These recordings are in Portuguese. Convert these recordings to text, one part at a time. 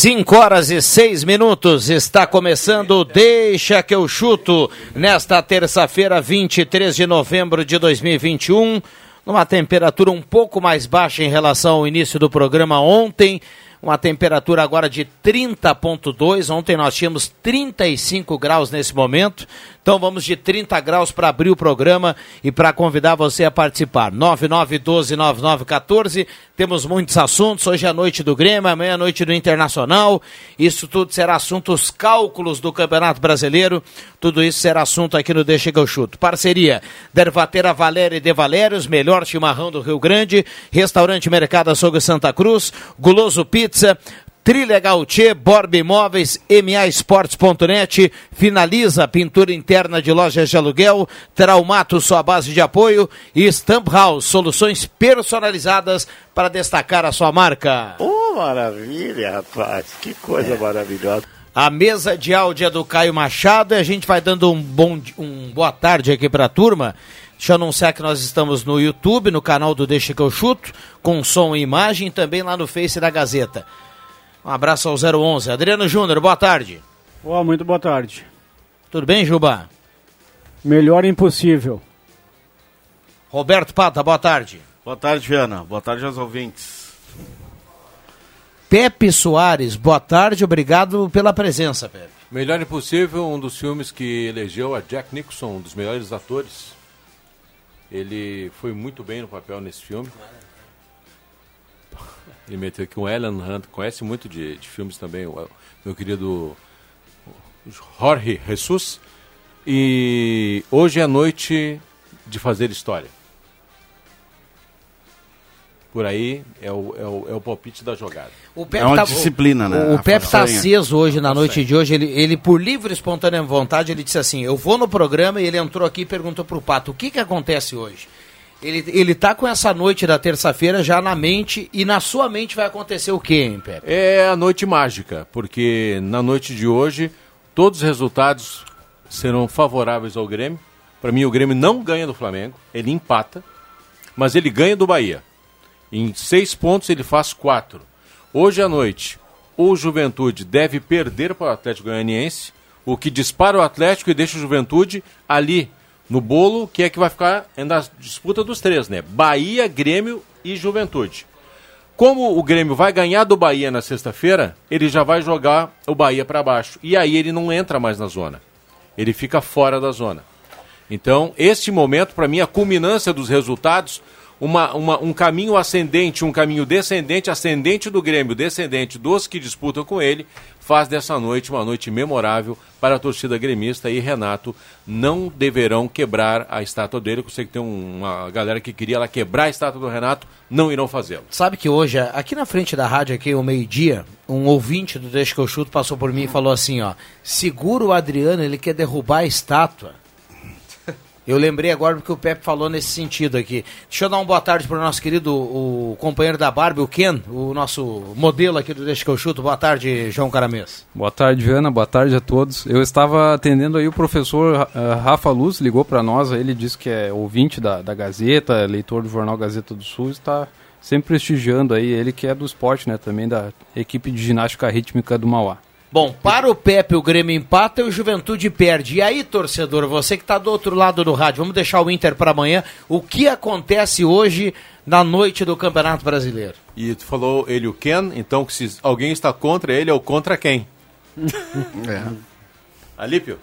Cinco horas e seis minutos, está começando Deixa que eu chuto, nesta terça-feira, 23 de novembro de 2021, numa temperatura um pouco mais baixa em relação ao início do programa ontem, uma temperatura agora de 30,2. Ontem nós tínhamos 35 graus nesse momento. Então vamos de 30 graus para abrir o programa e para convidar você a participar. 99129914. Temos muitos assuntos. Hoje é a noite do Grêmio, amanhã é a noite do Internacional. Isso tudo será assunto, os cálculos do Campeonato Brasileiro. Tudo isso será assunto aqui no Deixa que eu chuto. Parceria Dervateira Valéria e De Valérios, melhor chimarrão do Rio Grande. Restaurante Mercado Açougue Santa Cruz. Guloso Pizza. Trilegal Tchê, Borba Imóveis, MAEsportes.net, finaliza a pintura interna de lojas de aluguel, Traumato, sua base de apoio e Stamp House, soluções personalizadas para destacar a sua marca. Oh, maravilha, rapaz, que coisa é. maravilhosa. A mesa de áudio é do Caio Machado e a gente vai dando um, bom, um boa tarde aqui para a turma. Deixa eu anunciar que nós estamos no YouTube, no canal do Deixa que eu chuto, com som e imagem, também lá no Face da Gazeta. Um abraço ao 011. Adriano Júnior, boa tarde. Oh, muito boa tarde. Tudo bem, Juba? Melhor impossível. Roberto Pata, boa tarde. Boa tarde, Viana. Boa tarde aos ouvintes. Pepe Soares, boa tarde, obrigado pela presença, Pepe. Melhor Impossível, um dos filmes que elegeu a Jack Nicholson, um dos melhores atores. Ele foi muito bem no papel nesse filme. Ele meteu aqui um Alan Hunt, conhece muito de, de filmes também, o meu querido Jorge Jesus. E hoje é a noite de fazer história. Por aí é o, é o, é o palpite da jogada. é uma tá, disciplina, o, né? O, Pepe está aceso hoje, na noite de hoje. Ele, ele, por livre e espontânea vontade, ele disse assim: Eu vou no programa e ele entrou aqui e perguntou para o Pato: O que, que acontece hoje? Ele, ele tá com essa noite da terça-feira já na mente e na sua mente vai acontecer o quê, hein, Pepe? É a noite mágica, porque na noite de hoje todos os resultados serão favoráveis ao Grêmio. Para mim, o Grêmio não ganha do Flamengo, ele empata, mas ele ganha do Bahia. Em seis pontos, ele faz quatro. Hoje à noite, o Juventude deve perder para o Atlético Goianiense, o que dispara o Atlético e deixa o Juventude ali no bolo, que é que vai ficar na disputa dos três, né? Bahia, Grêmio e Juventude. Como o Grêmio vai ganhar do Bahia na sexta-feira, ele já vai jogar o Bahia para baixo. E aí ele não entra mais na zona. Ele fica fora da zona. Então, este momento, para mim, a culminância dos resultados, uma, uma, um caminho ascendente, um caminho descendente, ascendente do Grêmio, descendente dos que disputam com ele, faz dessa noite uma noite memorável para a torcida gremista e Renato não deverão quebrar a estátua dele. Eu sei que tem uma galera que queria lá quebrar a estátua do Renato, não irão fazê-lo. Sabe que hoje, aqui na frente da rádio, aqui o meio-dia, um ouvinte do Deixa que eu chuto passou por mim e falou assim, ó, segura o Adriano, ele quer derrubar a estátua. Eu lembrei agora porque o Pepe falou nesse sentido aqui. Deixa eu dar uma boa tarde para o nosso querido o companheiro da Barbie, o Ken, o nosso modelo aqui do Deixa que eu chuto. Boa tarde, João Caramês. Boa tarde, Viana. Boa tarde a todos. Eu estava atendendo aí o professor uh, Rafa Luz, ligou para nós. Ele disse que é ouvinte da, da Gazeta, leitor do jornal Gazeta do Sul, está sempre prestigiando aí. Ele que é do esporte, né? Também da equipe de ginástica rítmica do Mauá. Bom, para o Pepe o Grêmio empata e o Juventude perde. E aí, torcedor, você que está do outro lado do rádio, vamos deixar o Inter para amanhã. O que acontece hoje na noite do Campeonato Brasileiro? E tu falou ele o Ken, então se alguém está contra ele, é o contra quem? é. Alípio?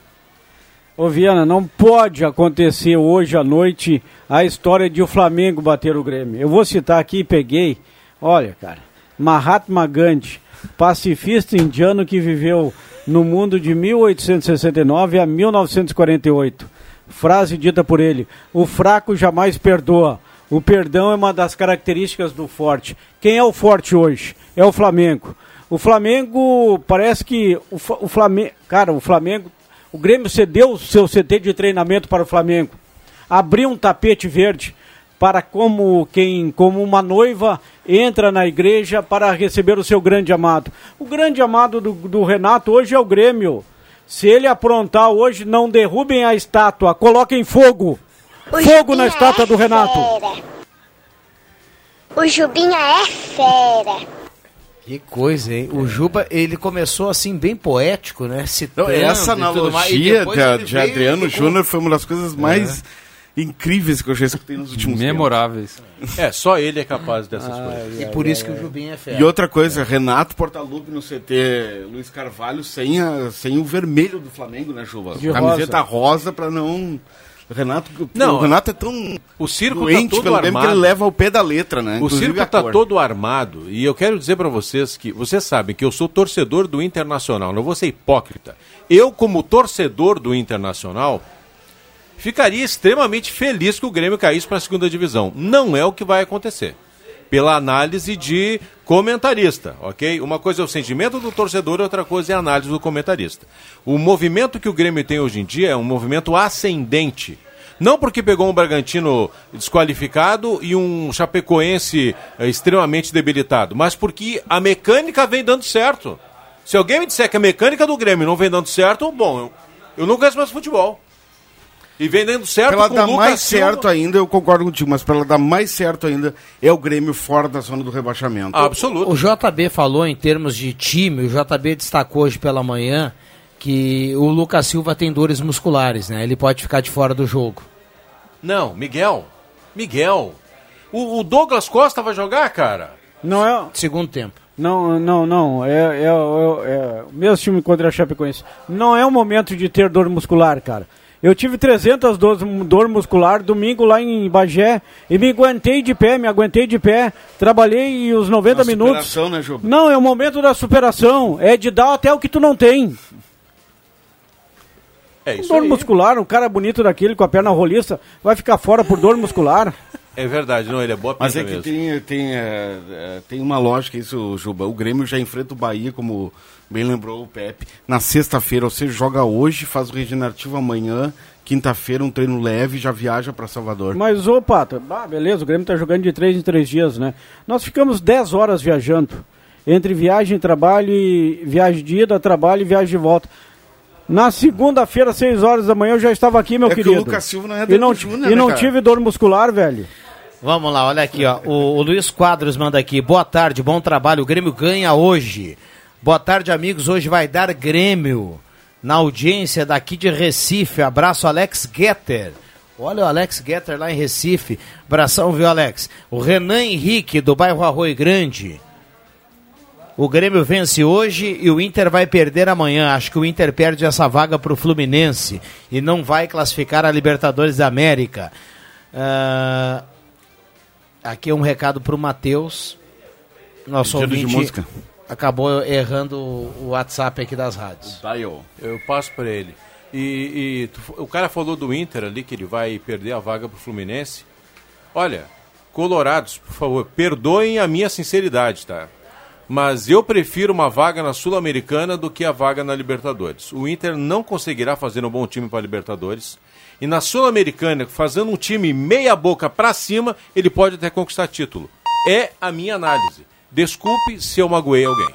Ô Viana, não pode acontecer hoje à noite a história de o Flamengo bater o Grêmio. Eu vou citar aqui, peguei, olha, cara, Mahatma Gandhi pacifista indiano que viveu no mundo de 1869 a 1948. Frase dita por ele: O fraco jamais perdoa, O perdão é uma das características do forte. Quem é o forte hoje? É o Flamengo. O Flamengo parece que o, o Flamengo, cara, o Flamengo, o Grêmio cedeu o seu CT de treinamento para o Flamengo. Abriu um tapete verde para como quem, como uma noiva entra na igreja para receber o seu grande amado. O grande amado do, do Renato hoje é o Grêmio. Se ele aprontar hoje, não derrubem a estátua, coloquem fogo. Fogo na estátua do Renato. O Jubinha é fera. Que coisa, hein? O Juba, ele começou assim, bem poético, né? Não, Citando essa e tudo mais, e analogia depois de, de veio Adriano Júnior foi uma das coisas mais incríveis que eu já escutei nos últimos Memoráveis. É, só ele é capaz dessas Ah, coisas. E por isso que o Jubinha é tempos. fera. E outra coisa, Renato Portaluppi no CT Luiz Carvalho sem, a, sem o vermelho do Flamengo, né, Juba? De Camiseta rosa, pra não... O Renato, Não, o Renato é tão O circo doente tá todo pelo Grêmio que ele armado. leva ao pé da letra, né? O Inclusive circo está todo armado e eu quero dizer para vocês que vocês sabem que eu sou torcedor do Internacional, não vou ser hipócrita. Eu, como torcedor do Internacional, ficaria extremamente feliz que o Grêmio caísse para a segunda divisão. Não é o que vai acontecer. Pela análise de comentarista, ok? Uma coisa é o sentimento do torcedor, outra coisa é a análise do comentarista. O movimento que o Grêmio tem hoje em dia é um movimento ascendente. Não porque pegou um Bragantino desqualificado e um Chapecoense eh, extremamente debilitado, mas porque a mecânica vem dando certo. Se alguém me disser que a mecânica do Grêmio não vem dando certo, bom, eu, eu não conheço mais futebol. E vem dando certo Pra ela com dar o Lucas mais Silva. certo ainda, eu concordo contigo, mas pra ela dar mais certo ainda, é o Grêmio fora da zona do rebaixamento. Absoluto. O JB falou em termos de time, o JB destacou hoje pela manhã que o Lucas Silva tem dores musculares, né? Ele pode ficar de fora do jogo. Não, Miguel. Miguel. O, o Douglas Costa vai jogar, cara? Não é, Segundo tempo. não, não, não. É, é, é, é o mesmo time contra a Chapecoense. Não é o momento de ter dor muscular, cara. Eu tive 300 dor, dor muscular domingo lá em Bagé e me aguentei de pé, me aguentei de pé. Trabalhei os 90 Na minutos. superação, né, Juba? Não, é o momento da superação. É de dar até o que tu não tem. É isso dor aí. muscular, um cara bonito daquele com a perna roliça vai ficar fora por dor muscular. É verdade, não, ele é boa Mas pinta é que mesmo. tem, tem, é, é, tem uma lógica isso, Juba. O Grêmio já enfrenta o Bahia, como bem lembrou o Pepe, na sexta-feira. Ou seja, joga hoje, faz o regenerativo amanhã, quinta-feira um treino leve e já viaja para Salvador. Mas, ô, Pato, ah, beleza, o Grêmio tá jogando de três em três dias, né? Nós ficamos 10 horas viajando. Entre viagem, trabalho e viagem de ida, trabalho e viagem de volta. Na segunda-feira, 6 horas da manhã, eu já estava aqui, meu É que querido. o Lucas Silva não é E não, Júnior, e né, não cara? tive dor muscular, velho. Vamos lá, olha aqui, ó. O, o Luiz Quadros manda aqui. Boa tarde, bom trabalho. O Grêmio ganha hoje. Boa tarde, amigos. Hoje vai dar Grêmio na audiência daqui de Recife. Abraço, Alex Getter. Olha o Alex Getter lá em Recife. Abração, viu, Alex? O Renan Henrique, do bairro Arroio Grande. O Grêmio vence hoje e o Inter vai perder amanhã. Acho que o Inter perde essa vaga para o Fluminense e não vai classificar a Libertadores da América. Ah, aqui é um recado para o Matheus. Nosso Pedido de ouvinte música. acabou errando o WhatsApp aqui das rádios. Dial. Eu passo para ele. E, e tu- o cara falou do Inter ali, que ele vai perder a vaga pro Fluminense. Olha, Colorados, por favor, perdoem a minha sinceridade, tá? Mas eu prefiro uma vaga na Sul-Americana do que a vaga na Libertadores. O Inter não conseguirá fazer um bom time para Libertadores. E na Sul-Americana, fazendo um time meia boca para cima, ele pode até conquistar título. É a minha análise. Desculpe se eu magoei alguém.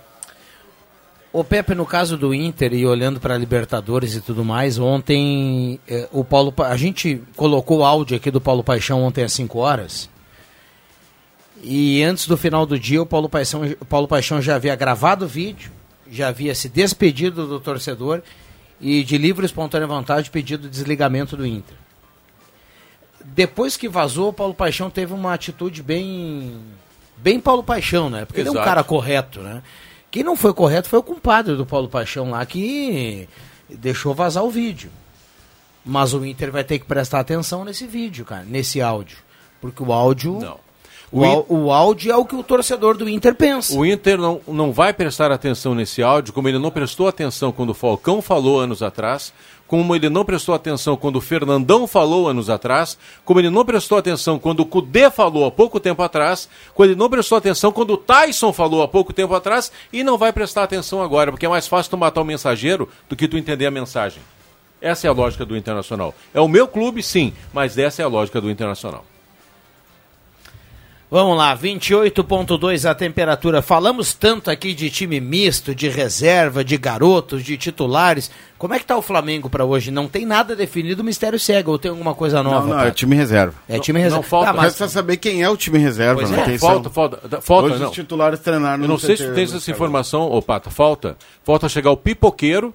O Pepe, no caso do Inter e olhando para Libertadores e tudo mais, ontem eh, o Paulo, Pa- a gente colocou o áudio aqui do Paulo Paixão ontem às 5 horas. E antes do final do dia, o Paulo Paixão, Paulo Paixão já havia gravado o vídeo, já havia se despedido do torcedor e de livre e espontânea vontade pedido desligamento do Inter. Depois que vazou, o Paulo Paixão teve uma atitude bem bem Paulo Paixão, né? Porque ele é um Exato. cara correto, né? Quem não foi correto foi o compadre do Paulo Paixão lá que deixou vazar o vídeo. Mas o Inter vai ter que prestar atenção nesse vídeo, cara, nesse áudio. Porque o áudio. Não. O, o áudio é o que o torcedor do Inter pensa. O Inter não, não vai prestar atenção nesse áudio, como ele não prestou atenção quando o Falcão falou anos atrás, como ele não prestou atenção quando o Fernandão falou anos atrás, como ele não prestou atenção quando o Cudê falou há pouco tempo atrás, quando ele não prestou atenção quando o Tyson falou há pouco tempo atrás, e não vai prestar atenção agora, porque é mais fácil tu matar o mensageiro do que tu entender a mensagem. Essa é a lógica do Internacional. É o meu clube, sim, mas essa é a lógica do Internacional. Vamos lá, 28.2 a temperatura. Falamos tanto aqui de time misto, de reserva, de garotos, de titulares. Como é que tá o Flamengo para hoje? Não tem nada definido, o mistério cega ou tem alguma coisa nova? Não, não, é time reserva. É time reserva. não falta- Tá, mas Resta saber quem é o time reserva, Pois né? é, Quem falta, são. falta, falta, Hoje não. os titulares treinaram Eu não no sei se CT, tu tens no essa Carlos. informação, ô Pata. Falta. Falta chegar o pipoqueiro,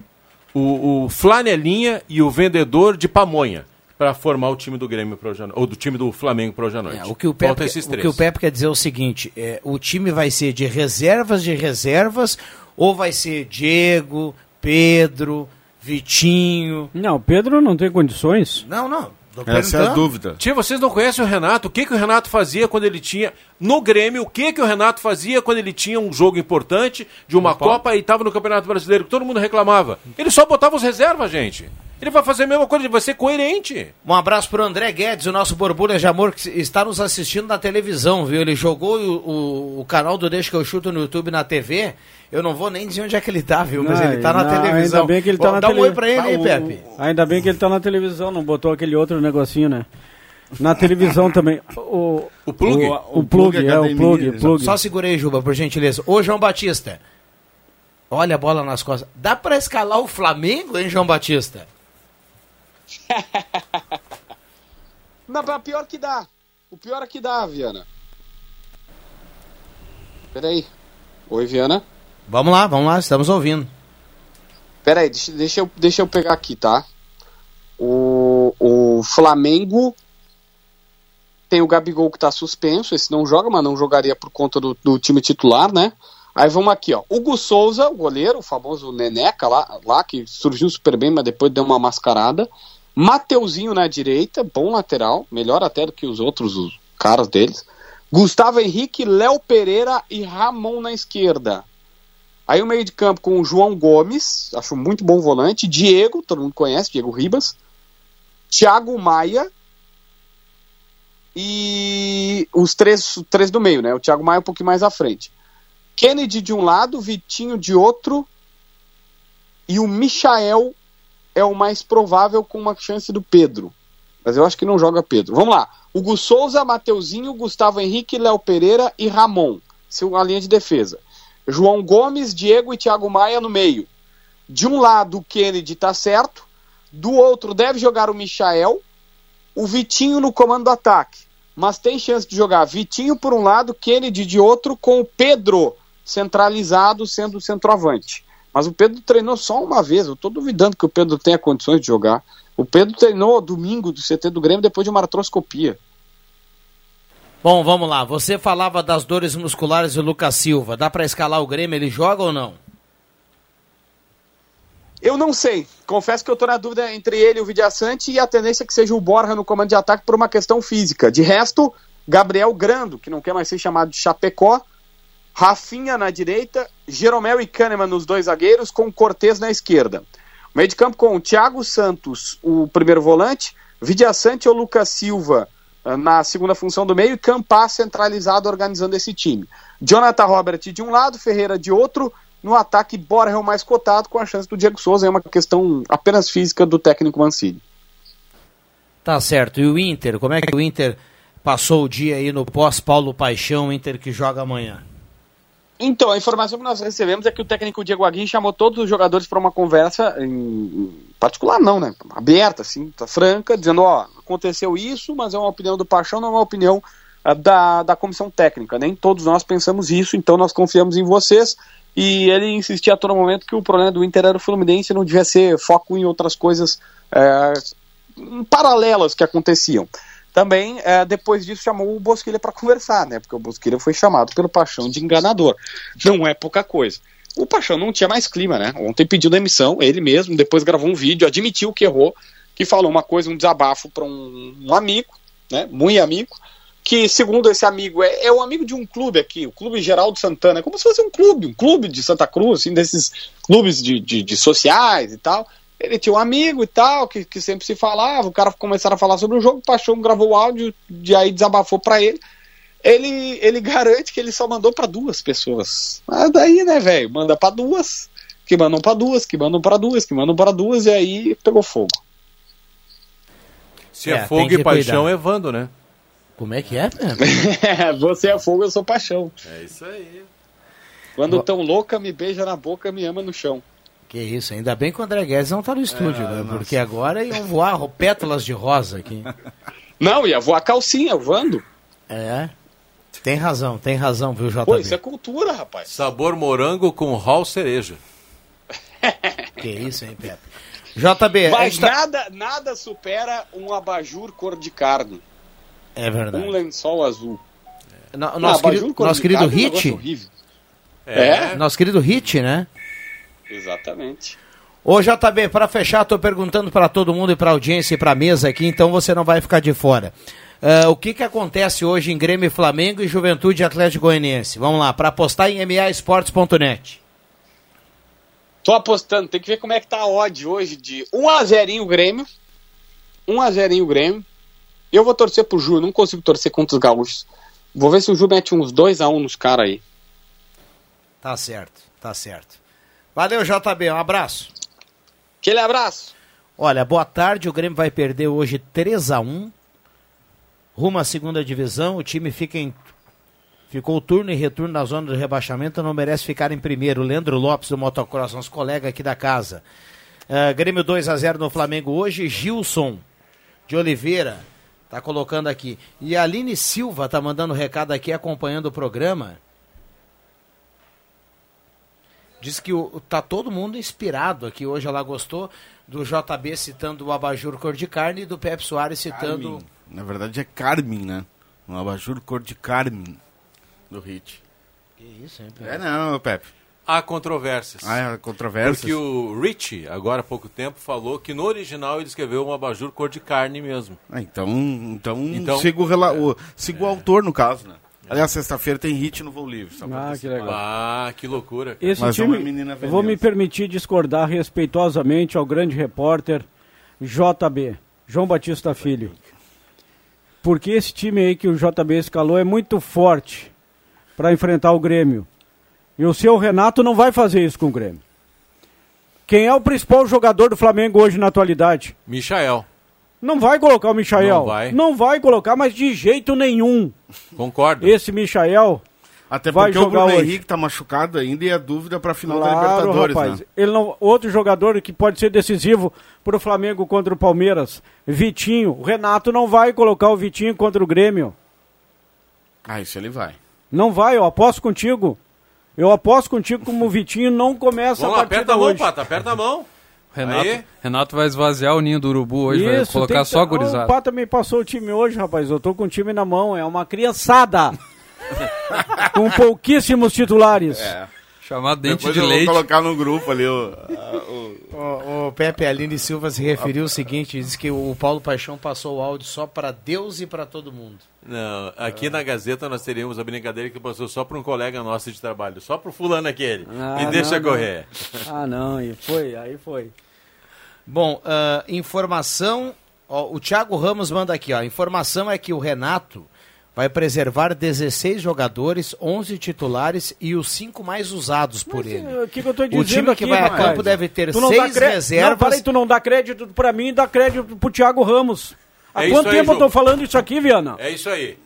o, o flanelinha e o vendedor de pamonha para formar o time do Grêmio pro no- ou do time do Flamengo para hoje à noite. É, o, que o, Pepe, esses o três. que o Pepe quer dizer é o seguinte: é, o time vai ser de reservas de reservas ou vai ser Diego, Pedro, Vitinho. Não, Pedro não tem condições. Não, não. Essa é a dúvida. Tia, vocês não conhecem o Renato? O que, que o Renato fazia quando ele tinha. No Grêmio, o que, que o Renato fazia quando ele tinha um jogo importante de uma Copa e estava no Campeonato Brasileiro, que todo mundo reclamava? Ele só botava os reservas, gente. Ele vai fazer a mesma coisa, ele vai ser coerente. Um abraço pro André Guedes, o nosso borbulha de amor, que está nos assistindo na televisão, viu? Ele jogou o, o, o canal do Deixa que eu chuto no YouTube na TV. Eu não vou nem dizer onde é que ele tá, viu? Mas Não, ele tá na não, televisão. ainda bem que ele tá Bom, na Dá um tele- oi pra ele aí, o- Pepe. Ainda bem que ele tá na televisão, não botou aquele outro negocinho, né? Na televisão também. O, O plug? O, o plug, é, o academia, plug, plug. Só segurei, Juba, por gentileza. Ô, João Batista. Olha a bola nas costas. Dá pra escalar o Flamengo, hein, João Batista? Não, mas pior que dá. O pior é que dá, Viana. Peraí. Oi, Viana. Vamos lá, vamos lá, estamos ouvindo. Peraí, deixa, deixa, eu, deixa eu pegar aqui, tá? O, o Flamengo tem o Gabigol que tá suspenso, esse não joga, mas não jogaria por conta do, do time titular, né? Aí vamos aqui, ó. Hugo Souza, o goleiro, o famoso Neneca lá, lá, que surgiu super bem, mas depois deu uma mascarada. Mateuzinho na direita, bom lateral, melhor até do que os outros os caras deles. Gustavo Henrique, Léo Pereira e Ramon na esquerda. Aí o meio de campo com o João Gomes, acho muito bom volante. Diego, todo mundo conhece, Diego Ribas. Thiago Maia. E os três, três do meio, né? O Thiago Maia um pouquinho mais à frente. Kennedy de um lado, Vitinho de outro. E o Michael é o mais provável com uma chance do Pedro. Mas eu acho que não joga Pedro. Vamos lá. Hugo Souza, Mateuzinho, Gustavo Henrique, Léo Pereira e Ramon. É a linha de defesa. João Gomes, Diego e Thiago Maia no meio. De um lado, o Kennedy tá certo. Do outro, deve jogar o Michael. O Vitinho no comando do ataque. Mas tem chance de jogar Vitinho por um lado, Kennedy de outro, com o Pedro centralizado sendo o centroavante. Mas o Pedro treinou só uma vez. Eu tô duvidando que o Pedro tenha condições de jogar. O Pedro treinou domingo do CT do Grêmio depois de uma artroscopia. Bom, vamos lá. Você falava das dores musculares do Lucas Silva. Dá pra escalar o Grêmio? Ele joga ou não? Eu não sei. Confesso que eu tô na dúvida entre ele e o Vidiaçante e a tendência é que seja o Borja no comando de ataque por uma questão física. De resto, Gabriel Grando, que não quer mais ser chamado de Chapecó, Rafinha na direita, Jeromel e Kahneman nos dois zagueiros, com Cortez na esquerda. Meio de campo com o Thiago Santos, o primeiro volante, Vidiaçante ou Lucas Silva ah, na segunda função do meio e Campas centralizado organizando esse time. Jonathan Robert de um lado, Ferreira de outro, no ataque o mais cotado com a chance do Diego Souza, é uma questão apenas física do técnico Mancini. Tá certo. E o Inter? Como é que o Inter passou o dia aí no pós-Paulo Paixão, Inter que joga amanhã? Então, a informação que nós recebemos é que o técnico Diego Aguirre chamou todos os jogadores para uma conversa em, particular, não, né? Aberta, assim, tá franca, dizendo: ó, aconteceu isso, mas é uma opinião do Paixão, não é uma opinião ah, da, da comissão técnica. Nem todos nós pensamos isso, então nós confiamos em vocês. E ele insistia a todo momento que o problema do Inter era o Fluminense, não devia ser foco em outras coisas eh, paralelas que aconteciam. Também, eh, depois disso, chamou o Bosquilha para conversar, né? Porque o Bosquilha foi chamado pelo Paixão de enganador. Não é pouca coisa. O Paixão não tinha mais clima, né? Ontem pediu demissão, ele mesmo, depois gravou um vídeo, admitiu que errou, que falou uma coisa, um desabafo para um, um amigo, né? Muito amigo, que, segundo esse amigo, é, é um amigo de um clube aqui, o Clube Geraldo Santana, é como se fosse um clube, um clube de Santa Cruz, assim, desses clubes de, de, de sociais e tal. Ele tinha um amigo e tal, que, que sempre se falava, o cara começaram a falar sobre o jogo, o Paixão gravou o áudio, e aí desabafou pra ele. Ele, ele garante que ele só mandou pra duas pessoas. Mas daí, né, velho? Manda pra duas, que mandam pra duas, que mandam pra duas, que mandam pra duas, e aí pegou fogo. Se é, É, fogo e paixão, cuidar. é Vando, né? Como é que é? Você é fogo, eu sou paixão. É isso aí. Quando tão louca, me beija na boca, me ama no chão. Que isso, ainda bem que o André Guedes não tá no estúdio, né? Porque agora iam voar pétalas de rosa aqui. Não, ia voar calcinha, voando. É. Tem razão, tem razão, viu, JB? Pô, isso é cultura, rapaz. Sabor morango com hall cereja. Que isso, hein, Pepe? JB, Mas tá- nada, nada supera um abajur cor de carne. É verdade. Um lençol azul. No- Não, nosso, querido, nosso querido carne é Hit. horrível. É. Nosso querido Hit, né? Exatamente. Ô JB, para fechar, tô perguntando para todo mundo e para audiência e para mesa aqui, então você não vai ficar de fora. Ah, o que que acontece hoje em Grêmio Flamengo e Juventude Atlético Goianiense? Vamos lá, para apostar em maesportes.net. Tô apostando, tem que ver como é que tá a odd hoje de 1x0 o Grêmio. 1x0 o Grêmio. Eu vou torcer pro Ju, não consigo torcer contra os gaúchos. Vou ver se o Ju mete uns 2x1 nos caras aí. Tá certo, tá certo. Valeu, JB, um abraço. Aquele abraço. Olha, boa tarde. O Grêmio vai perder hoje 3 a 1 rumo à segunda divisão. O time fica em ficou turno e retorno na zona de rebaixamento, não merece ficar em primeiro. Leandro Lopes do Motocross, nosso colega aqui da casa. Ah, Grêmio 2 a 0 no Flamengo hoje. Gilson de Oliveira tá colocando aqui. E a Aline Silva tá mandando recado aqui acompanhando o programa. Diz que o, tá todo mundo inspirado aqui hoje. Ela gostou do JB citando o abajur cor de carne e do Pepe Soares citando. Carmin. Na verdade é Carmin, né? Um abajur cor de Carmin do Hit. Que isso, hein, Pepe? É não, Pepe. Há controvérsias. Ah, é controvérsias. Porque o Rich, agora há pouco tempo, falou que no original ele escreveu um abajur cor de carne mesmo. Ah, então, então, Então- siga, o, rela... o, siga o autor, no caso, né? Aliás, sexta-feira tem hit no Voo Livre. Só Ah, que legal. Ah, que loucura. cara. Esse Mas é time, uma menina eu vou me permitir discordar respeitosamente ao grande repórter JB, João Batista Filho. Porque esse time aí que o JB escalou é muito forte para enfrentar o Grêmio. E o seu Renato não vai fazer isso com o Grêmio. Quem é o principal jogador do Flamengo hoje na atualidade? Michael, Não vai colocar o Michael. Não vai. Não vai colocar, mas de jeito nenhum. concordo. Esse Michael Até vai porque o jogar Bruno hoje. Henrique tá machucado ainda e é dúvida pra final da Claro, Libertadores, rapaz. né? Ele não, outro jogador que pode ser decisivo para o Flamengo contra o Palmeiras, Vitinho. O Renato não vai colocar o Vitinho contra o Grêmio. Ah, isso ele vai. Não vai, eu aposto contigo. Eu aposto contigo como o Vitinho não começa Vamos a lá, partida aperta a mão, hoje. Pata, aperta a mão. Renato. Renato vai esvaziar o ninho do urubu hoje, vai Isso, colocar tem que só gurizada. O Pata me passou o time hoje, rapaz. Eu tô com o time na mão. É uma criançada. com pouquíssimos titulares. Chamar dente Depois de eu leite. vou colocar no grupo ali o... a- o- O, o Pepe Aline Silva se referiu o seguinte: diz que o Paulo Paixão passou o áudio só para Deus e para todo mundo. Não, aqui na Gazeta nós teríamos a brincadeira que passou só para um colega nosso de trabalho, só pro fulano aquele. Ah, e deixa não, não. correr. Ah, não. E foi, aí foi. Bom, ah, informação. ó, o Thiago Ramos manda aqui, ó. A informação é que o Renato vai preservar 16 jogadores, 11 titulares e os cinco mais usados por Mas, ele. eh, O que, que eu tô O dizendo time que aqui, vai a campo deve ter não seis cre- Não, reservas. peraí, tu não dá crédito pra mim e dá crédito pro Thiago Ramos. Há É quanto isso aí, tempo eu tô falando isso aqui, Viana? É isso aí.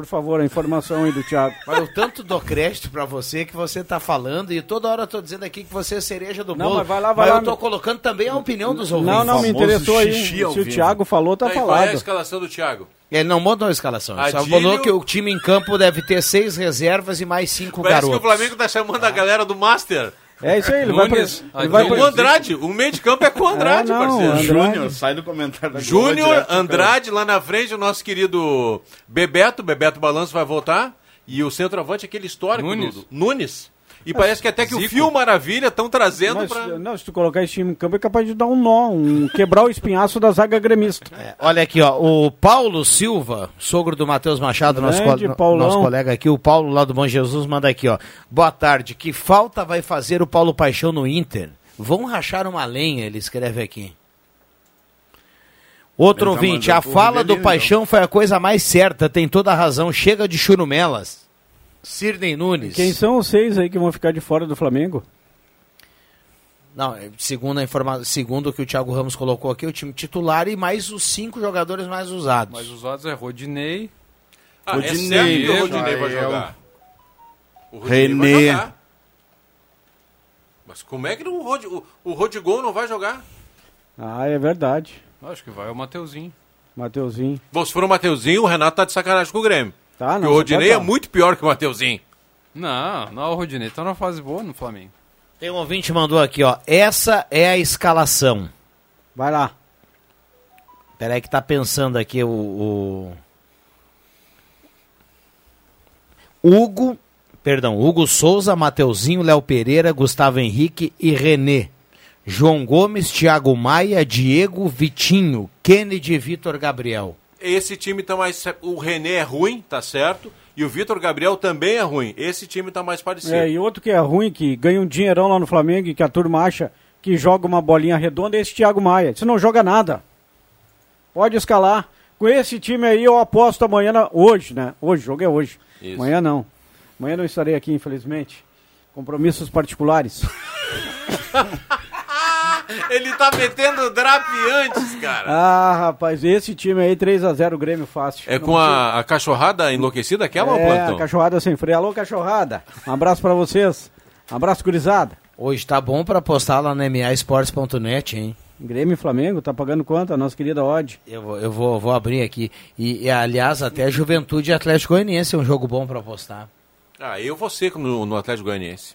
Por favor, a informação aí do Thiago. Mas eu tanto dou crédito pra você que você tá falando e toda hora eu tô dizendo aqui que você é cereja do Não, bolo. mas vai lá, vai mas lá, eu tô colocando também a opinião dos ouvintes. Não, não me interessou aí. Se o vivo. Thiago falou, tá Aí, qual é a falado. escalação do Thiago? Ele não mandou a escalação. Ele só falou que o time em campo deve ter seis reservas e mais cinco Parece garotos. que o Flamengo tá chamando a galera do Master. É isso aí, ele vai, Nunes, ele vai pre- o Andrade, o meio de campo é com o Andrade, É, não, parceiro. Andrade. Júnior, sai do comentário da Júnior, Andrade, lá na frente, o nosso querido Bebeto, Bebeto Balanço vai voltar. E o centroavante, aquele histórico Nunes. do- Nunes. E parece que até que o Fio Maravilha estão trazendo Mas, para. Não, se tu colocar esse time em campo é capaz de dar um nó, um quebrar o espinhaço da zaga gremista. É, olha aqui, ó, o Paulo Silva, sogro do Matheus Machado, nosso, co- Paulão. nosso colega aqui, o Paulo lá do Bom Jesus, manda aqui, ó. Boa tarde, que falta vai fazer o Paulo Paixão no Inter? Vão rachar uma lenha, ele escreve aqui. Outro tá ouvinte, a fala do Paixão foi a coisa mais certa, tem toda a razão, chega de churumelas. Sirnei Nunes. Quem são os seis aí que vão ficar de fora do Flamengo? Não, é, segundo a informação, segundo o que o Thiago Ramos colocou aqui, o time titular e mais os cinco jogadores mais usados. Mas os odds é Rodinei, Ah, é Rodinei, certo que o Rodinei vai jogar. O Rodinei vai René. jogar. Mas como é que o, Rod, o, o Rodigol não vai jogar? Ah, é verdade. acho que vai o Mateuzinho. Mateuzinho. Bom, se for o Mateuzinho, o Renato tá de sacanagem com o Grêmio. Tá, não. o Rodinei pode é muito pior que o Mateuzinho. Não, não, o Rodinei tá numa fase boa no Flamengo. Tem um ouvinte que mandou aqui, ó. Essa é a escalação. Vai lá. Peraí que tá pensando aqui o, o... Hugo, perdão, Hugo Souza, Mateuzinho, Léo Pereira, Gustavo Henrique e Renê. João Gomes, Thiago Maia, Diego, Vitinho, Kennedy e Vitor Gabriel. Esse time tá mais. O René é ruim, tá certo. E o Vitor Gabriel também é ruim. Esse time tá mais parecido. É, e outro que é ruim, que ganha um dinheirão lá no Flamengo e que a turma acha que joga uma bolinha redonda é esse Thiago Maia. Você não joga nada. Pode escalar. Com esse time aí eu aposto amanhã, na- hoje, né? Hoje, o jogo é hoje. Isso. Amanhã não. Amanhã não estarei aqui, infelizmente. Compromissos particulares. Ele tá metendo drap antes, cara. Ah, rapaz, esse time aí 3x0 Grêmio fácil. É Não com a, a cachorrada enlouquecida aquela ou É, plantão? a cachorrada sem freio. Alô, cachorrada. Um abraço pra vocês. Um abraço, gurizada. Hoje tá bom pra postar lá no maesportes.net, hein? Grêmio e Flamengo, tá pagando quanto? A nossa querida Odd. Eu vou, eu vou, vou abrir aqui. E, e, aliás, até Juventude e Atlético Goianiense é um jogo bom pra postar. Ah, eu vou ser no, no Atlético Goianiense.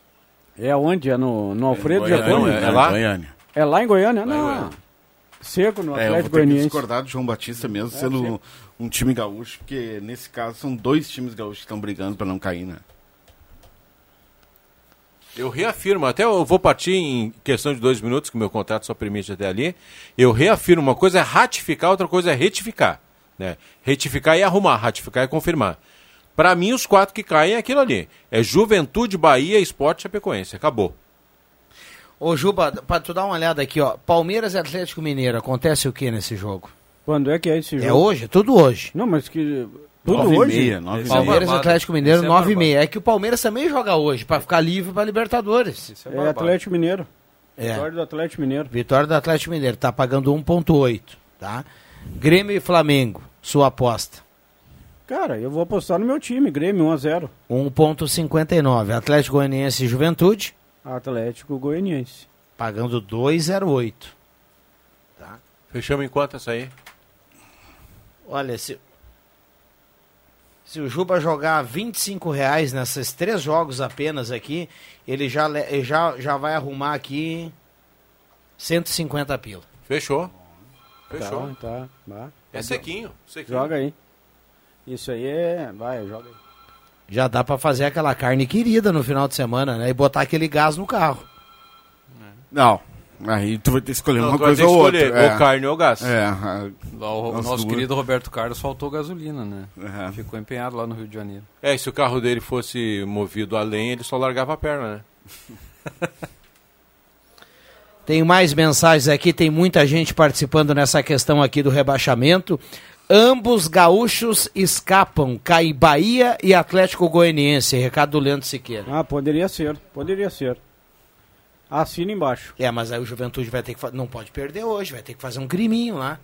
É onde? É no, no Alfredo Goiânia, Jaconi? é lá? Goiânia. É lá em Goiânia? Lá em Não. Goiânia. Seco no É, eu vou Atlético Goianiense. discordar do João Batista mesmo, sendo um time gaúcho, porque nesse caso são dois times gaúchos que estão brigando pra não cair, né? Eu reafirmo, até eu vou partir em questão de dois minutos, que o meu contrato só permite até ali. Eu reafirmo, uma coisa é ratificar, outra coisa é retificar. Né? Retificar é arrumar, ratificar é confirmar. Para mim, os quatro que caem é aquilo ali. É Juventude, Bahia, Esporte e Chapecoense. Acabou. Ô, Juba, pra tu dar uma olhada aqui, ó. Palmeiras e Atlético Mineiro, acontece o que nesse jogo? Quando é que é esse jogo? É hoje? Tudo hoje. Não, mas que... Tudo Nove e hoje? meia, meia. Palmeiras e. Atlético Mineiro, Esse é 9 e meia. É que o Palmeiras também joga hoje, pra ficar livre pra Libertadores. Isso É barbado. Atlético Mineiro. É. Vitória do Atlético Mineiro. Vitória do Atlético Mineiro, tá pagando 1.8, tá? Grêmio e Flamengo, sua aposta. Cara, eu vou apostar no meu time, Grêmio 1x0. 1.59. Atlético Goianiense e Juventude, Atlético Goianiense. pagando 2.08. Fechamos em quanto essa aí? Olha, se, se o Juba jogar 25 reais nesses três jogos apenas aqui, ele já, já, já vai arrumar aqui 150 pila. Fechou. Fechou. Tá, tá. É sequinho. sequinho. Joga aí. Isso aí é... Vai, joga aí. Já dá pra fazer aquela carne querida no final de semana, né? E botar aquele gás no carro. Não, aí tu vai ter que escolher Não, uma tu vai ter coisa que ou escolher, outra. é. ou carne ou gás. É, a- Lá o, Nossa, nosso do- querido Roberto Carlos faltou gasolina, né? é. Ficou empenhado lá no Rio de Janeiro. É, se o carro dele fosse movido a lenha, ele só largava a perna, né? Tem mais mensagens aqui, tem muita gente participando nessa questão aqui do rebaixamento. Ambos gaúchos escapam, cai Bahia e Atlético Goianiense. Recado do Leandro Siqueira. Ah, poderia ser. Poderia ser. Assina embaixo. É, mas aí o Juventude vai ter que não pode perder hoje, vai ter que fazer um criminho lá.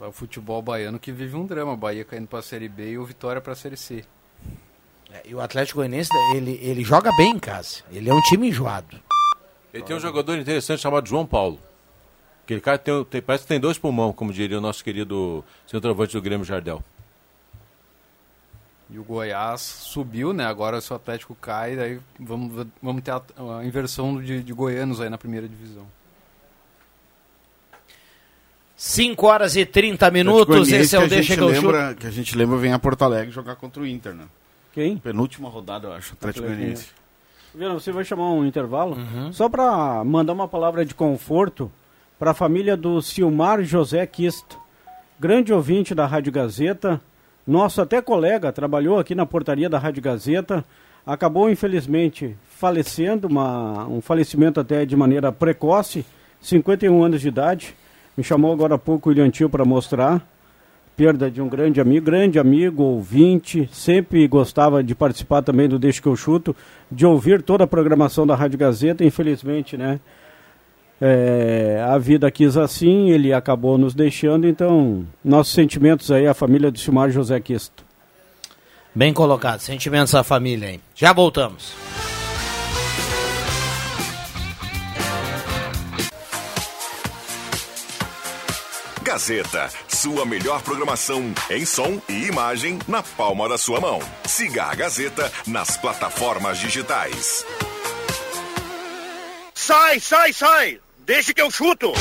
É o futebol baiano que vive um drama. Bahia caindo pra Série B e o Vitória pra Série C. É, E o Atlético Goianiense, ele, ele joga bem em casa. Ele é um time enjoado. Ele tem um jogador interessante chamado João Paulo. Aquele cara tem, tem- parece que tem dois pulmão, como diria o nosso querido centroavante do Grêmio Jardel. E o Goiás subiu, né? Agora se o Atlético cai, daí vamos, vamos ter a, a inversão de, de goianos aí na primeira divisão. 5 horas e 30 minutos, esse é o Deixa que eu chuto. lembra, Que a gente lembra vem a Porto Alegre jogar contra o Inter, né? Quem? Penúltima rodada, eu acho, Atlético Goianiense. Viana, você vai chamar um intervalo? Só para mandar uma palavra de conforto para a família do Silmar José Quisto, grande ouvinte da Rádio Gazeta, nosso até colega, trabalhou aqui na portaria da Rádio Gazeta, acabou infelizmente falecendo, uma, um falecimento até de maneira precoce, 51 anos de idade. Me chamou agora há pouco o William Tio para mostrar. Perda de um grande amigo, grande amigo, ouvinte, sempre gostava de participar também do Deixa que eu chuto, de ouvir toda a programação da Rádio Gazeta, infelizmente, né? É, a vida quis assim, ele acabou nos deixando, então nossos sentimentos aí à família do Silmar José Quisto. Bem colocado. Sentimentos da família aí. Já voltamos. Gazeta, sua melhor programação em som e imagem na palma da sua mão. Siga a Gazeta nas plataformas digitais. Sai, sai, sai! Deixa que eu chuto!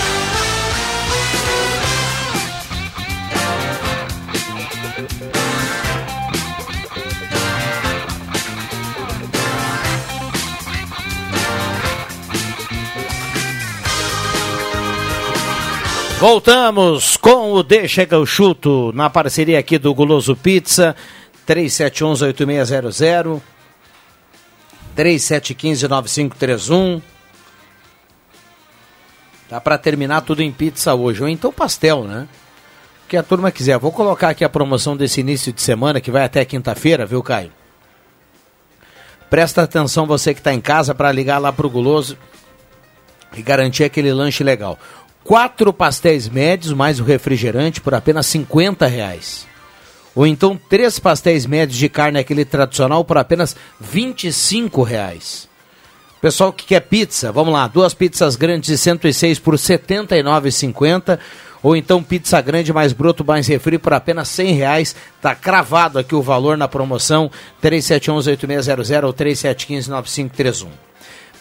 Voltamos com o Deixa que eu chuto na parceria aqui do Guloso Pizza 3711-8600 3715-9531 Dá para terminar tudo em pizza hoje, ou então pastel, né? O que a turma quiser. Vou colocar aqui a promoção desse início de semana, que vai até quinta-feira, viu, Caio? Presta atenção você que está em casa para ligar lá pro Guloso e garantir aquele lanche legal. Quatro pastéis médios mais o refrigerante por apenas 50 reais. Ou então três pastéis médios de carne aquele tradicional por apenas 25 reais. Pessoal que quer pizza, vamos lá, duas pizzas grandes de 106 por R$ 79,50 ou então pizza grande mais broto mais refri por apenas 100 reais. Tá cravado aqui o valor na promoção 3711-8600 ou 3715-9531.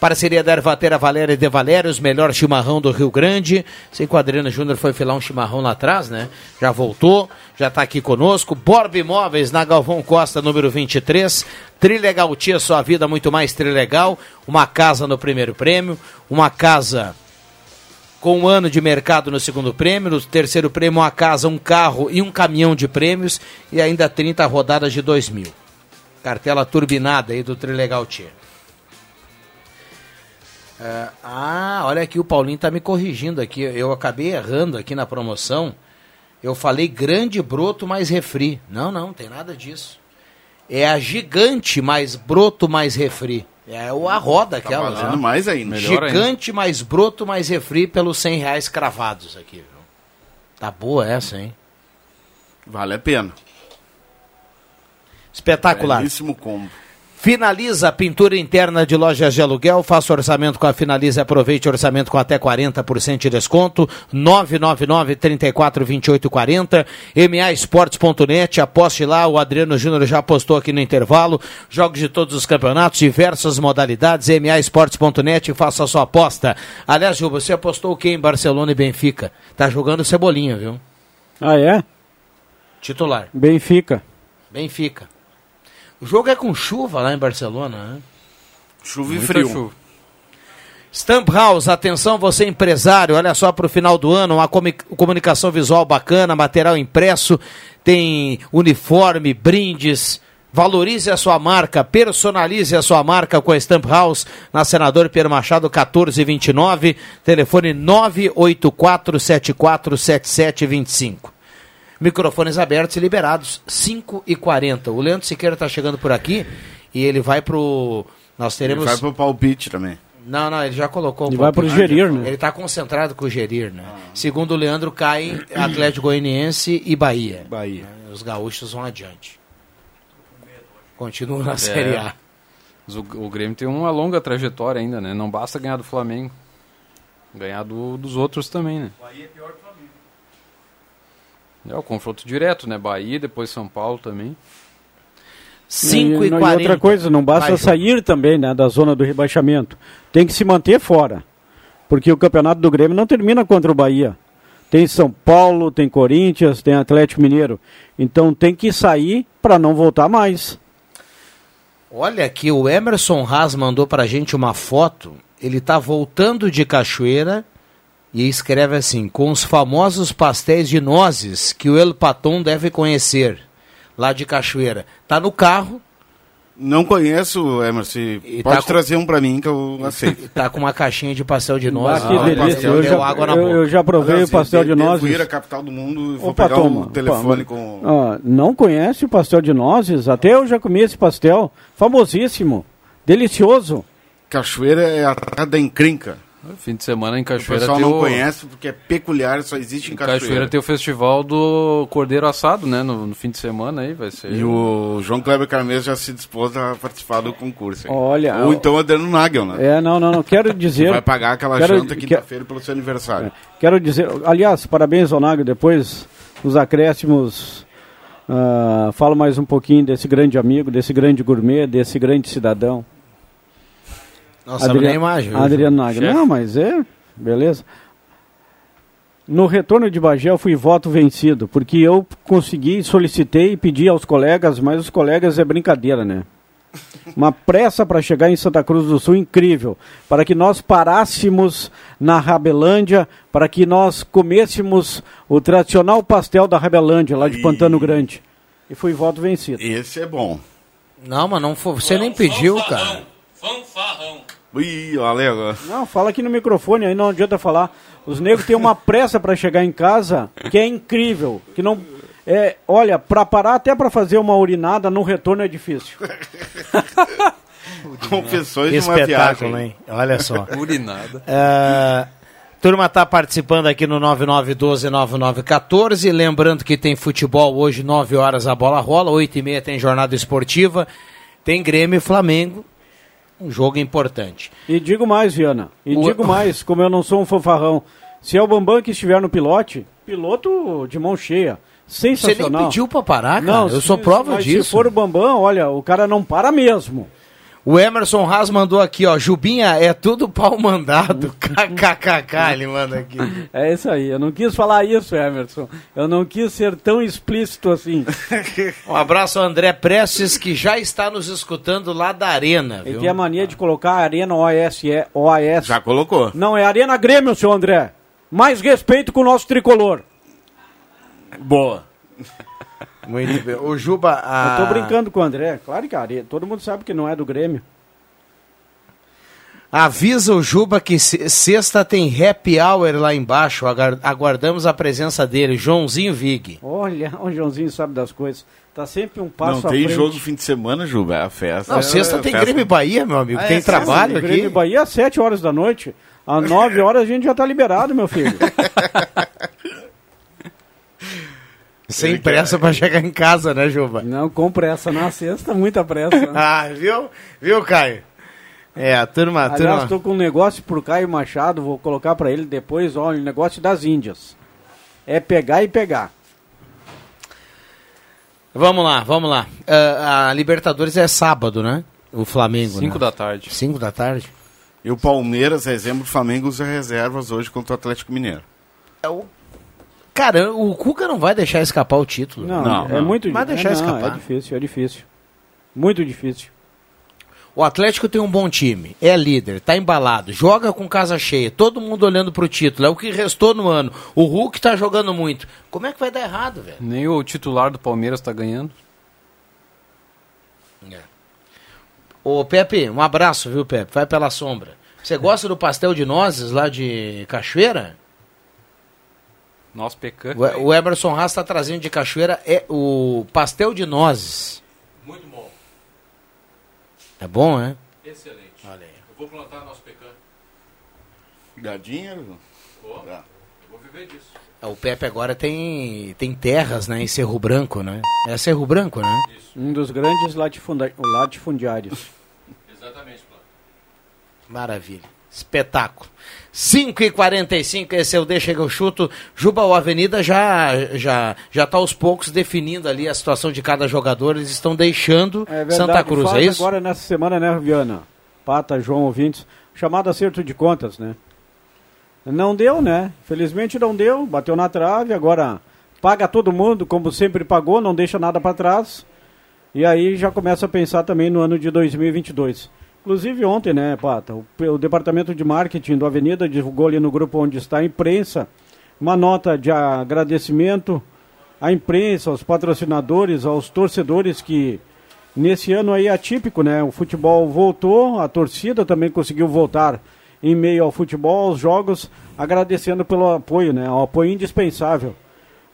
Parceria da Ervatera Valéria De Valérios, melhor chimarrão do Rio Grande. Sem quadrina Júnior foi filar um chimarrão lá atrás, né? Já voltou, já está aqui conosco. Borb Imóveis na Galvão Costa, número 23. Trilegal Tia, sua vida muito mais trilegal. Uma casa no primeiro prêmio, uma casa com um ano de mercado no segundo prêmio, no terceiro prêmio uma casa, um carro e um caminhão de prêmios e ainda 30 rodadas de 2 mil. Cartela turbinada aí do Trilegal Tia. É, ah, olha aqui, o Paulinho tá me corrigindo aqui. Eu acabei errando aqui na promoção. Eu falei grande broto mais refri. Não, não, tem nada disso. É a gigante mais broto mais refri. É o- a roda Tá aquela. né? mais ainda. Gigante mais broto mais refri pelos 100 reais cravados aqui. Viu? Tá boa essa, hein? Vale a pena. Espetacular. Belíssimo combo. Finaliza a pintura interna de lojas de aluguel. Faça orçamento com a Finaliza e aproveite orçamento com até 40% de desconto. 999 34 28 40. MAEsportes.net. Aposte lá. O Adriano Júnior já apostou aqui no intervalo. Jogos de todos os campeonatos, diversas modalidades. MAEsportes.net. Faça a sua aposta. Aliás, Gil, você apostou o que em Barcelona e Benfica? Tá jogando Cebolinha, viu? Ah, é? Titular. Benfica. Benfica. O jogo é com chuva lá em Barcelona, né? Chuva e frio. chuva. Stamp House, atenção você empresário, olha só para o final do ano, uma comi- comunicação visual bacana, material impresso, tem uniforme, brindes, valorize a sua marca, personalize a sua marca com a Stamp House, na Senador Pierre Machado 1429, telefone 984747725. Microfones abertos e liberados, 5 e 40 O Leandro Siqueira está chegando por aqui e ele vai pro... Nós Ele teremos... vai pro palpite também. Não, não, ele já colocou. Ele o vai pro. Gerir, né? Ele está concentrado com o Gerir, né? Segundo o Leandro, cai Atlético Goianiense e Bahia. Bahia. Os gaúchos vão adiante. Continuam na Série A. Mas o, o Grêmio tem uma longa trajetória ainda, né? Não basta ganhar do Flamengo. Ganhar do- dos outros também, né? Bahia é pior que o Flamengo. É o confronto direto, né? Bahia, depois São Paulo também. 5 e, e, não- e 40 outra coisa, não basta Vai, sair também né, da zona do rebaixamento. Tem que se manter fora. Porque o campeonato do Grêmio não termina contra o Bahia. Tem São Paulo, tem Corinthians, tem Atlético Mineiro. Então tem que sair para não voltar mais. Olha aqui, o Emerson Haas mandou pra gente uma foto. Ele tá voltando de Cachoeira e escreve assim: com os famosos pastéis de nozes que o El Paton deve conhecer, lá de Cachoeira. Tá no carro, Não conheço, Emerson. E Pode tá com- trazer um pra mim que eu aceito. tá com uma caixinha de pastel de nozes. Ah, que Ah, delícia. Eu já, água na eu, boca. eu já provei Aliás, o pastel de devo nozes. ir à capital do mundo e vou Opa, pegar toma. o telefone Opa, com... ah, não conhece o pastel de nozes? Até eu já comi esse pastel. Famosíssimo. Delicioso. Cachoeira é a terra da encrenca. Fim de semana em O Cachoeira pessoal tem não o- conhece porque é peculiar, só existe em Em Cachoeira. Cachoeira tem o festival do Cordeiro Assado, né? No, no fim de semana aí vai ser. E o João Kleber Carmes já se dispôs a participar do concurso. hein? Olha, Ou então Adriano Nagel, né? É, não, não, não. Quero dizer. Vai pagar aquela quero- janta que- quinta-feira pelo seu aniversário. Quero dizer, aliás, parabéns ao Nago. Depois, os acréscimos, ah, falo mais um pouquinho desse grande amigo, desse grande gourmet, desse grande cidadão. Na imagem. viu? Adriano Nagel. Chefe. Não, mas é, beleza. No retorno de Bagé eu fui voto vencido, porque eu consegui, solicitei e pedi aos colegas, mas os colegas é brincadeira, né? Uma pressa para chegar em Santa Cruz do Sul incrível, para que nós parássemos na Rabelândia, para que nós comêssemos o tradicional pastel da Rabelândia, lá de Pantano Grande. E fui voto vencido. Esse é bom. Não, mas não foi, você nem pediu, cara. Ih. Não, fala aqui no microfone, aí não adianta falar. Os negros têm uma pressa para chegar em casa que é incrível, que não é, olha, para parar até para fazer uma urinada no retorno é difícil. Confessões Que de uma espetáculo, viagem. hein? Olha só. Urinada. É, turma tá participando aqui no 99129914. Lembrando que tem futebol hoje, 9 horas a bola rola, 8 e meia tem jornada esportiva. Tem Grêmio e Flamengo. Um jogo importante. E digo mais, Viana, e O- digo mais, como eu não sou um fanfarrão, se é o Bambam que estiver no pilote, piloto de mão cheia, Você nem sensacional. pediu pra parar, cara. Não, Eu se- sou prova disso. Se for o Bambam, olha, o cara não para mesmo. O Emerson Haas mandou aqui, ó. Jubinha, é tudo pau mandado. KKKK, ele manda aqui. É isso aí, eu não quis falar isso, Emerson. Eu não quis ser tão explícito assim. Um abraço ao André Prestes, que já está nos escutando lá da Arena, Ele viu? tem a mania de colocar Arena OAS, é OAS. Já colocou. Não, é Arena Grêmio, seu André. Mais respeito com o nosso tricolor. Boa. Muito bem. O Juba... A... Eu tô brincando com o André. Claro que todo mundo sabe que não é do Grêmio. Avisa o Juba que se- sexta tem happy hour lá embaixo. Aguardamos a presença dele, Joãozinho Vig. Olha, o Joãozinho sabe das coisas. Tá sempre um passo Não à tem jogo fim de semana, Juba. É a festa. Não, é sexta a tem festa. Grêmio e Bahia, meu amigo. Ah, tem é, trabalho O aqui. Grêmio Bahia às 7 horas da noite. Às 9 horas a gente já tá liberado, meu filho. Sem pressa pra chegar em casa, né, Juba? Não, com pressa. Na sexta, muita pressa. né? Ah, viu? Viu, Caio? É, a turma... A Aliás, turma... tô com um negócio por Caio Machado, vou colocar pra ele depois, olha, o negócio das Índias. É pegar e pegar. Vamos lá, vamos lá. Ah, a Libertadores é sábado, né? O Flamengo, 5 né? da tarde. 5 da tarde. E o Palmeiras, exemplo, o Flamengo usa reservas hoje contra o Atlético Mineiro. É o- Cara, o Cuca não vai deixar escapar o título. Não, Não, é não. muito Vai é, deixar não, escapar. É difícil, é difícil. Muito difícil. O Atlético tem um bom time, é líder, tá embalado, joga com casa cheia, todo mundo olhando pro título, é o que restou no ano. O Hulk tá jogando muito. Como é que vai dar errado, velho? Nem o titular do Palmeiras tá ganhando. Ô, Pepe, um abraço, viu, Pepe? Vai pela sombra. Você gosta do pastel de nozes lá de Cachoeira? Nosso pecan. O, o Emerson Haas tá trazendo de Cachoeira é o pastel de nozes. Muito bom. É bom, né? Excelente. Olha aí. Eu vou plantar nosso pecan. Dá dinheiro? Vou. Dá. Eu vou viver disso. É, O Pepe agora tem, tem terras, né, em Cerro Branco, né? É Cerro Branco, né? Um dos grandes latifunda- latifundiários. Exatamente, Plano. Maravilha. Espetáculo. 5 e 45 esse é o Deixa que eu chuto. Juba, o Avenida já já já tá aos poucos definindo ali a situação de cada jogador. Eles estão deixando É verdade, Santa Cruz, é isso? agora nessa semana, né, Viana? Pata, João, ouvintes. Chamado acerto de contas, né? Não deu, né? Felizmente não deu. Bateu na trave, agora paga todo mundo, como sempre pagou, não deixa nada para trás. E aí já começa a pensar também no ano de 2022. Inclusive ontem, né, Pata, o, o departamento de marketing do Avenida divulgou ali no grupo onde está a imprensa uma nota de agradecimento à imprensa, aos patrocinadores, aos torcedores que nesse ano aí atípico, né, o futebol voltou, a torcida também conseguiu voltar em meio ao futebol, aos jogos, agradecendo pelo apoio, né, o apoio indispensável.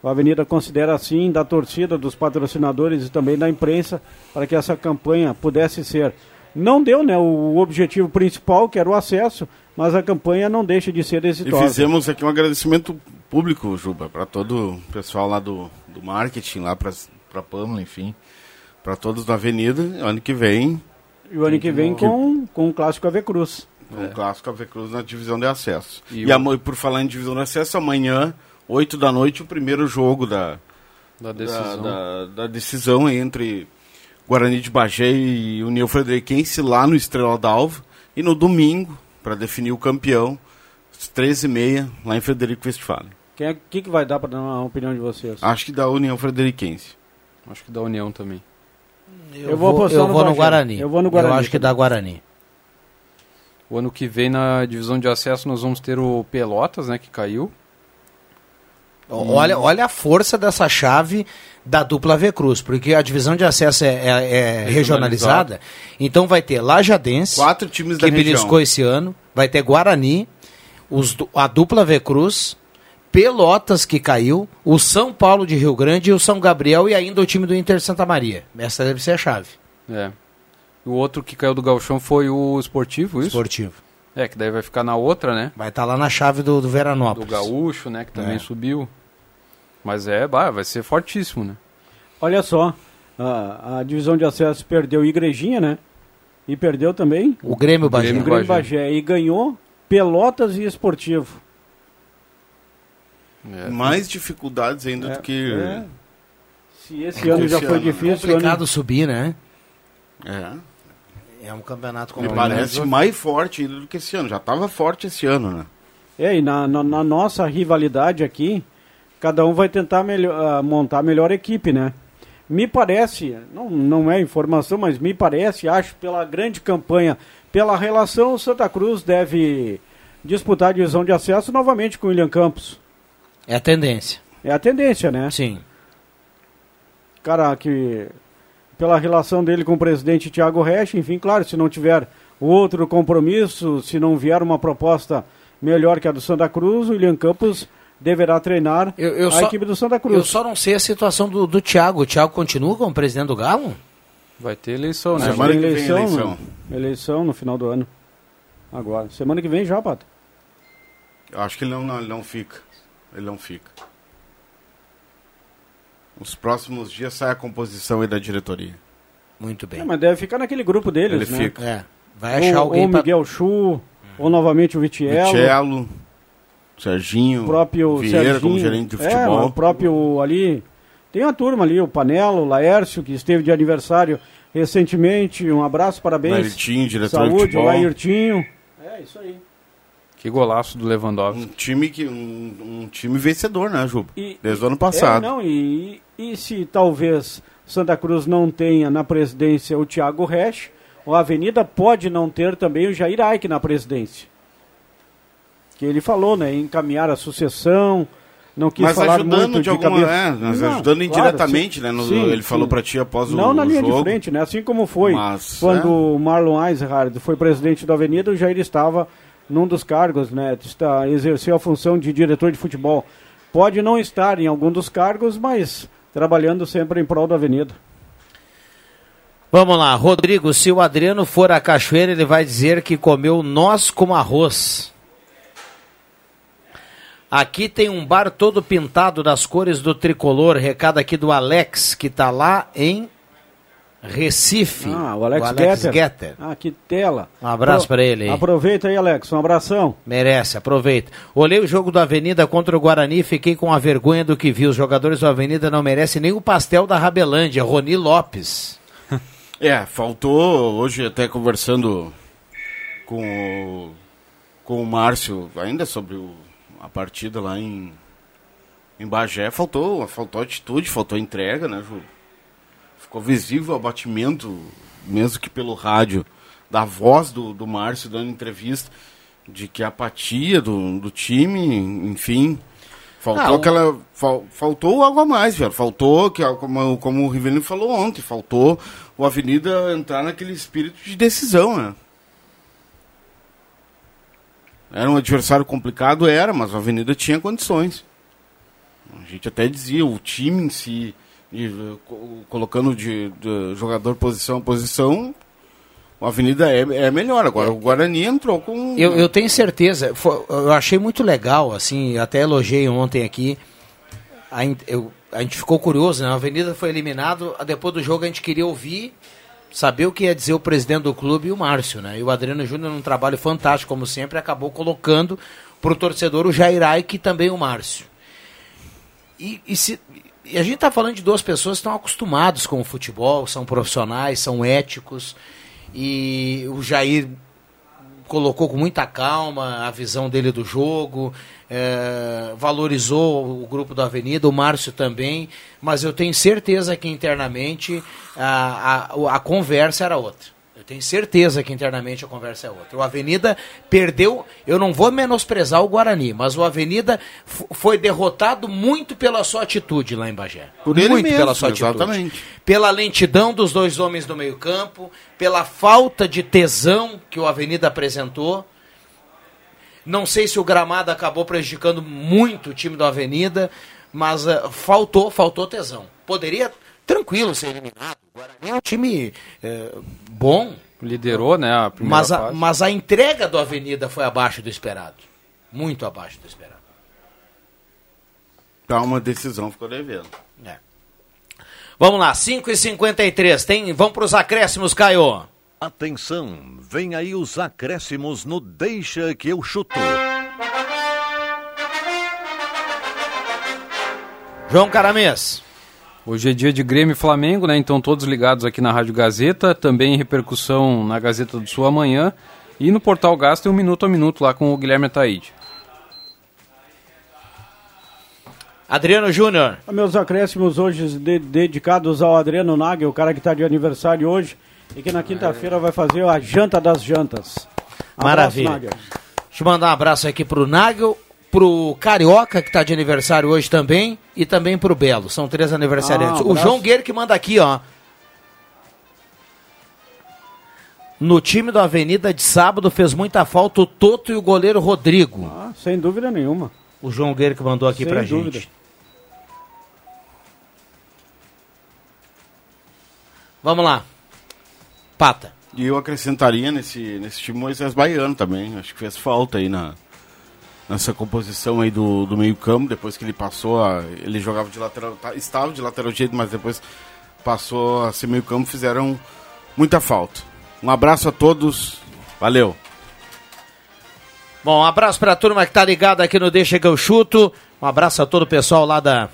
A Avenida considera assim da torcida, dos patrocinadores e também da imprensa para que essa campanha pudesse ser não deu né, o objetivo principal, que era o acesso, mas a campanha não deixa de ser exitosa. E fizemos aqui um agradecimento público, Juba, para todo o pessoal lá do, do marketing, lá para a Pâmela, enfim, para todos da Avenida. Ano que vem. E o ano que vem com, com o Clássico AV Cruz. Com é. o Clássico AV Cruz na divisão de acesso. E, e o... por falar em divisão de acesso, amanhã, 8 da noite, o primeiro jogo da, da decisão, da, da, da decisão entre Guarani de Bagé e União Frederiquense lá no Estrela d'Alva. E no domingo, para definir o campeão, às 13h30, lá em Frederico Westphalen. Quem é, que, que vai dar para dar uma opinião de vocês? Acho que da União Frederiquense. Acho que da União também. Eu, eu vou, vou, eu no, vou no, Guarani. Eu vou no Guarani. Eu acho que dá Guarani. O ano que vem na divisão de acesso nós vamos ter o Pelotas, né, que caiu. Olha, olha a força dessa chave da dupla V Cruz, porque a divisão de acesso é, é, é regionalizada, então vai ter Lajadense, quatro times que da beliscou região. esse ano, vai ter Guarani, os, a dupla V Cruz, Pelotas que caiu, o São Paulo de Rio Grande e o São Gabriel e ainda o time do Inter Santa Maria. Essa deve ser a chave. É. O outro que caiu do Galchão foi o Esportivo, isso? Esportivo. É, que daí vai ficar na outra, né? Vai estar tá lá na chave do, do Veranópolis. Do Gaúcho, né? Que também é. subiu. Mas é, bah, vai ser fortíssimo, né? Olha só, a, a divisão de acesso perdeu Igrejinha, né? E perdeu também o Grêmio Bagé. O Grêmio Bagé. E ganhou Pelotas e Esportivo. É. Mais dificuldades ainda é, do que. É. Se esse ano já foi ano, difícil. É complicado ano... subir, né? É. É um campeonato Me parece mais forte do que esse ano. Já estava forte esse ano, né? É, e na, na, na nossa rivalidade aqui, cada um vai tentar melhor, uh, montar a melhor equipe, né? Me parece, não, não é informação, mas me parece, acho, pela grande campanha, pela relação, o Santa Cruz deve disputar a divisão de acesso novamente com o William Campos. É a tendência. É a tendência, né? Sim. Cara, que pela relação dele com o presidente Tiago Resch, enfim, claro, se não tiver outro compromisso, se não vier uma proposta melhor que a do Santa Cruz, o William Campos deverá treinar eu, eu a só, equipe do Santa Cruz. Eu só não sei a situação do, do Thiago. O Thiago continua como presidente do Galo? Vai ter eleição, né? Semana que vem eleição, eleição. eleição no final do ano. Agora. Semana que vem já, Pato. Eu acho que ele não, não, ele não fica. Ele não fica. Nos próximos dias sai a composição aí da diretoria. Muito bem. É, mas deve ficar naquele grupo deles, ele né? fica. É. Vai achar ou, alguém ou Miguel pra... Chu, ou novamente o Vitiello. Vitiello. Serginho, o próprio Vieira Serginho, como gerente de é, futebol. É, o próprio ali. Tem uma turma ali, o Panelo, o Laércio, que esteve de aniversário recentemente. Um abraço, parabéns. Lairtinho, diretor Saúde, de futebol. Lairtinho. É, isso aí. Que golaço do Lewandowski. Um time, que, um, um time vencedor, né, Juba? Desde o ano passado. É, não, e, e se talvez Santa Cruz não tenha na presidência o Thiago Resch, a Avenida pode não ter também o Jair Aike na presidência que ele falou, né? Encaminhar a sucessão, não quis mas falar ajudando muito de, de alguma, cabeça. É, mas não, ajudando indiretamente, claro, né? No, sim, ele sim. falou para ti após não o Não na linha jogo, de frente, né? Assim como foi mas, quando o Marlon Eisenhardt foi presidente da Avenida, o Jair estava num dos cargos, né? Está, exerceu a função de diretor de futebol. Pode não estar em algum dos cargos, mas trabalhando sempre em prol da Avenida. Vamos lá, Rodrigo, se o Adriano for à cachoeira, ele vai dizer que comeu nós com arroz. Aqui tem um bar todo pintado das cores do tricolor. Recado aqui do Alex, que está lá em Recife. Ah, o Alex, o Alex Getter. Getter. Ah, que tela. Um abraço para ele aí. Aproveita aí, Alex. Um abração. Merece, aproveita. Olhei o jogo da Avenida contra o Guarani e fiquei com a vergonha do que vi. Os jogadores da Avenida não merecem nem o pastel da Rabelândia. Roni Lopes. é, faltou hoje até conversando com o, com o Márcio, ainda sobre o a partida lá em, em Bagé, faltou, faltou atitude, faltou entrega, né, Ju? ficou visível o abatimento, mesmo que pelo rádio, da voz do, do Márcio dando entrevista, de que a apatia do, do time, enfim. Faltou Ah, o- aquela. fal- faltou algo a mais, velho. Faltou, que, como, como o Rivelino falou ontem, faltou o Avenida entrar naquele espírito de decisão, né? Era um adversário complicado, era, mas a Avenida tinha condições. A gente até dizia, o time em si, colocando de, de jogador posição a posição, o Avenida é, é melhor. Agora o Guarani entrou com. Eu, eu tenho certeza, foi- eu achei muito legal, assim, até elogiei ontem aqui. A, eu- a gente ficou curioso, né? A Avenida foi eliminado, depois do jogo a gente queria ouvir, saber o que ia dizer o presidente do clube e o Márcio, né? E o Adriano Júnior, num trabalho fantástico, como sempre, acabou colocando pro torcedor o Jairai e também o Márcio. E, e se- e a gente está falando de duas pessoas que estão acostumados com o futebol, são profissionais, são éticos. E o Jair colocou com muita calma a visão dele do jogo, eh, valorizou o grupo da Avenida, o Márcio também, mas eu tenho certeza que internamente a, a, a conversa era outra. Eu tenho certeza que internamente a conversa é outra. O Avenida perdeu, eu não vou menosprezar o Guarani, mas o Avenida foi derrotado muito pela sua atitude lá em Bagé. Por ele muito mesmo, pela sua atitude exatamente. pela lentidão dos dois homens do meio-campo, pela falta de tesão que o Avenida apresentou. Não sei se o gramado acabou prejudicando muito o time do Avenida, mas eh, faltou, faltou tesão. Poderia tranquilo ser eliminado. O Guarani é um time eh, bom, Liderou, né, a primeira mas a, fase. mas a entrega do Avenida foi abaixo do esperado. Muito abaixo do esperado. Tá uma decisão, ficou devendo. É. Vamos lá, 5h53. Tem, vamos para os acréscimos, Caio. Atenção, vem aí os acréscimos no Deixa que eu chuto. João Caramês. Hoje é dia de Grêmio e Flamengo, né? Então todos ligados aqui na Rádio Gazeta, também em repercussão na Gazeta do Sul amanhã. E no Portal Gás tem um minuto a minuto lá com o Guilherme Ataíde. Adriano Júnior. Meus acréscimos hoje de- dedicados ao Adriano Nagel, o cara que está de aniversário hoje e que na quinta-feira vai fazer a janta das jantas. Abraço, Maravilha. Nagel. Deixa eu mandar um abraço aqui pro Nagel, pro Carioca, que tá de aniversário hoje também, e também pro Belo. São três aniversariantes. Ah, um o. João Guerre que manda aqui, ó. No time do Avenida de sábado fez muita falta o Toto e o goleiro Rodrigo. Ah, sem dúvida nenhuma. O João Guerre que mandou aqui Sem pra dúvida. gente. Vamos lá. Pata. E eu acrescentaria nesse, nesse time Moisés Baiano também. Acho que fez falta aí na, nessa composição aí do, do meio campo. Depois que ele passou a. Ele jogava de lateral. tá- estava de lateral direito, mas depois passou a ser meio campo. Fizeram muita falta. Um abraço a todos. Valeu. Bom, um abraço pra turma que tá ligada aqui no Deixa que eu chuto. Um abraço a todo o pessoal lá da,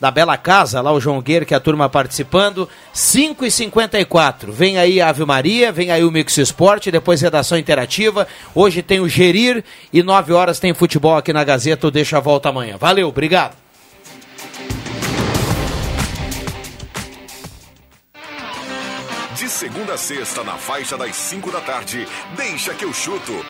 da Bela Casa, lá o João Guerre, que é a turma participando. 5 e 54 Vem aí a Ave Maria, vem aí o Mix Esporte, depois redação interativa. Hoje tem o Gerir e 9 horas tem futebol aqui na Gazeta. O Deixa a volta amanhã. Valeu, obrigado. De segunda a sexta, na faixa das 5 da tarde, deixa que eu chuto.